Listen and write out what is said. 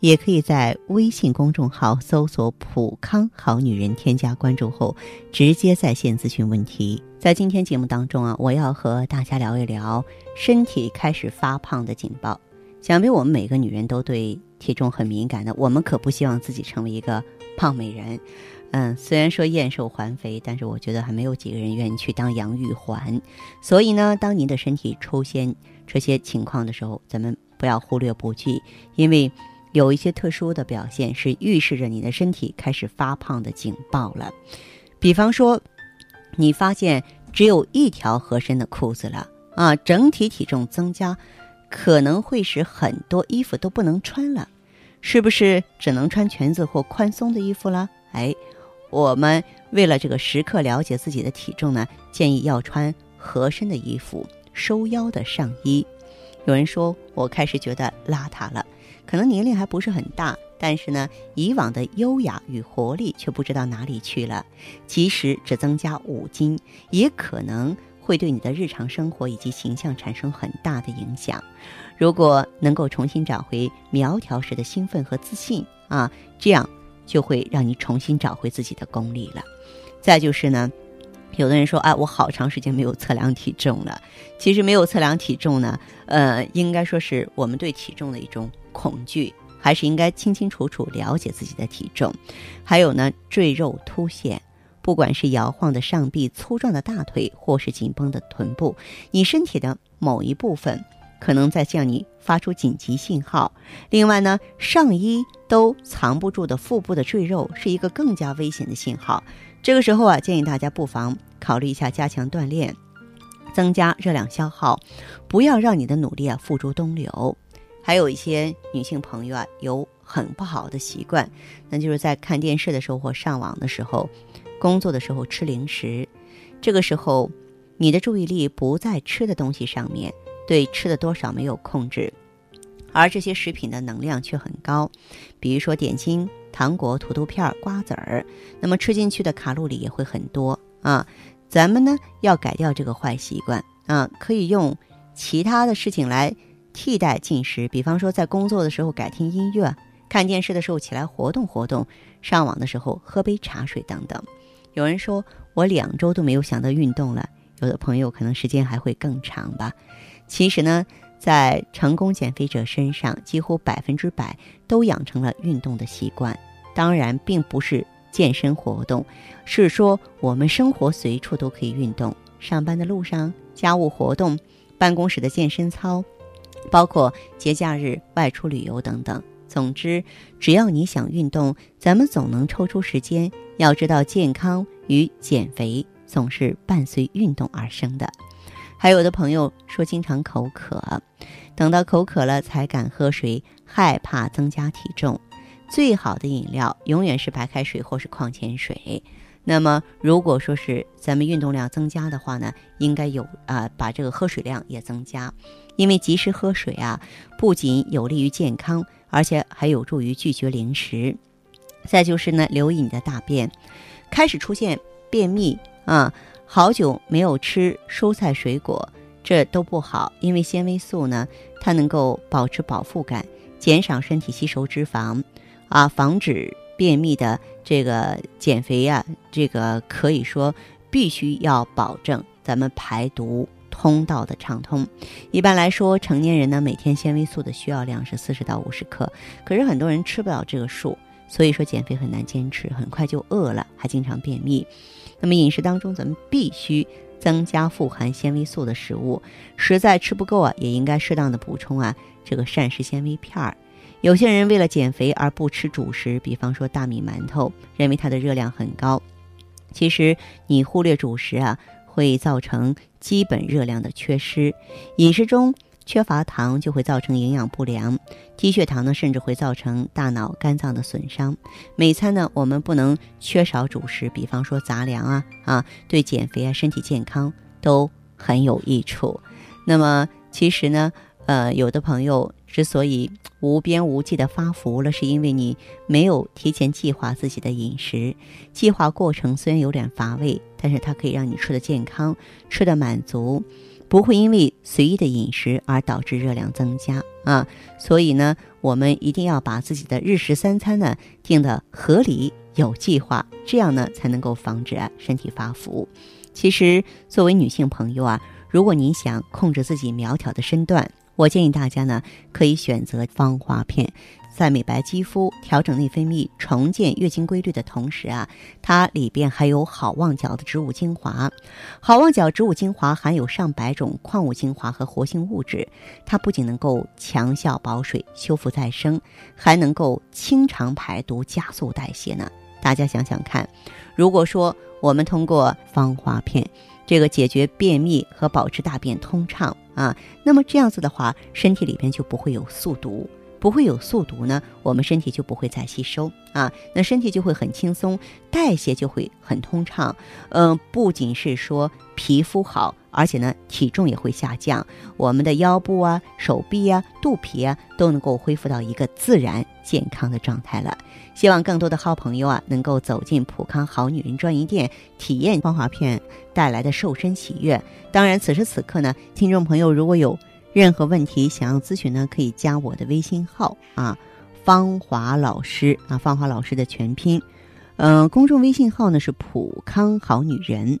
也可以在微信公众号搜索“普康好女人”，添加关注后，直接在线咨询问题。在今天节目当中啊，我要和大家聊一聊身体开始发胖的警报。想必我们每个女人都对体重很敏感的，我们可不希望自己成为一个胖美人。嗯，虽然说燕瘦还肥，但是我觉得还没有几个人愿意去当杨玉环。所以呢，当您的身体出现这些情况的时候，咱们不要忽略不计，因为。有一些特殊的表现是预示着你的身体开始发胖的警报了，比方说，你发现只有一条合身的裤子了啊，整体体重增加，可能会使很多衣服都不能穿了，是不是只能穿裙子或宽松的衣服了？哎，我们为了这个时刻了解自己的体重呢，建议要穿合身的衣服，收腰的上衣。有人说我开始觉得邋遢了。可能年龄还不是很大，但是呢，以往的优雅与活力却不知道哪里去了。即使只增加五斤，也可能会对你的日常生活以及形象产生很大的影响。如果能够重新找回苗条时的兴奋和自信啊，这样就会让你重新找回自己的功力了。再就是呢，有的人说，哎，我好长时间没有测量体重了。其实没有测量体重呢，呃，应该说是我们对体重的一种。恐惧还是应该清清楚楚了解自己的体重，还有呢，赘肉凸显，不管是摇晃的上臂、粗壮的大腿，或是紧绷的臀部，你身体的某一部分可能在向你发出紧急信号。另外呢，上衣都藏不住的腹部的赘肉是一个更加危险的信号。这个时候啊，建议大家不妨考虑一下加强锻炼，增加热量消耗，不要让你的努力啊付诸东流。还有一些女性朋友啊，有很不好的习惯，那就是在看电视的时候或上网的时候、工作的时候吃零食。这个时候，你的注意力不在吃的东西上面，对吃的多少没有控制，而这些食品的能量却很高，比如说点心、糖果、土豆片、瓜子儿，那么吃进去的卡路里也会很多啊。咱们呢要改掉这个坏习惯啊，可以用其他的事情来。替代进食，比方说在工作的时候改听音乐，看电视的时候起来活动活动，上网的时候喝杯茶水等等。有人说我两周都没有想到运动了，有的朋友可能时间还会更长吧。其实呢，在成功减肥者身上，几乎百分之百都养成了运动的习惯。当然，并不是健身活动，是说我们生活随处都可以运动，上班的路上、家务活动、办公室的健身操。包括节假日外出旅游等等。总之，只要你想运动，咱们总能抽出时间。要知道，健康与减肥总是伴随运动而生的。还有的朋友说，经常口渴，等到口渴了才敢喝水，害怕增加体重。最好的饮料永远是白开水或是矿泉水。那么，如果说是咱们运动量增加的话呢，应该有啊，把这个喝水量也增加，因为及时喝水啊，不仅有利于健康，而且还有助于拒绝零食。再就是呢，留意你的大便，开始出现便秘啊，好久没有吃蔬菜水果，这都不好，因为纤维素呢，它能够保持饱腹感，减少身体吸收脂肪，啊，防止。便秘的这个减肥呀，这个可以说必须要保证咱们排毒通道的畅通。一般来说，成年人呢每天纤维素的需要量是四十到五十克，可是很多人吃不了这个数，所以说减肥很难坚持，很快就饿了，还经常便秘。那么饮食当中，咱们必须增加富含纤维素的食物，实在吃不够啊，也应该适当的补充啊这个膳食纤维片儿。有些人为了减肥而不吃主食，比方说大米馒头，认为它的热量很高。其实你忽略主食啊，会造成基本热量的缺失。饮食中缺乏糖就会造成营养不良，低血糖呢甚至会造成大脑、肝脏的损伤。每餐呢我们不能缺少主食，比方说杂粮啊啊，对减肥啊、身体健康都很有益处。那么其实呢，呃，有的朋友之所以无边无际的发福了，是因为你没有提前计划自己的饮食。计划过程虽然有点乏味，但是它可以让你吃的健康，吃的满足。不会因为随意的饮食而导致热量增加啊，所以呢，我们一定要把自己的日食三餐呢定的合理有计划，这样呢才能够防止身体发福。其实，作为女性朋友啊，如果您想控制自己苗条的身段，我建议大家呢可以选择芳华片。在美白肌肤、调整内分泌、重建月经规律的同时啊，它里边还有好望角的植物精华。好望角植物精华含有上百种矿物精华和活性物质，它不仅能够强效保水、修复再生，还能够清肠排毒、加速代谢呢。大家想想看，如果说我们通过芳华片这个解决便秘和保持大便通畅啊，那么这样子的话，身体里边就不会有宿毒。不会有宿毒呢，我们身体就不会再吸收啊，那身体就会很轻松，代谢就会很通畅。嗯，不仅是说皮肤好，而且呢体重也会下降，我们的腰部啊、手臂啊、肚皮啊都能够恢复到一个自然健康的状态了。希望更多的好朋友啊能够走进普康好女人专营店，体验芳华片带来的瘦身喜悦。当然，此时此刻呢，听众朋友如果有。任何问题想要咨询呢，可以加我的微信号啊，芳华老师啊，芳华老师的全拼，嗯，公众微信号呢是普康好女人。